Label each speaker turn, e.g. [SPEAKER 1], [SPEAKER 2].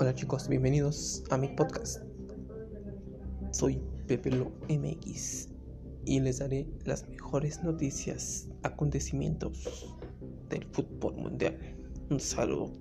[SPEAKER 1] Hola chicos, bienvenidos a mi podcast. Soy Pepe Lo MX y les daré las mejores noticias, acontecimientos del fútbol mundial. Un saludo.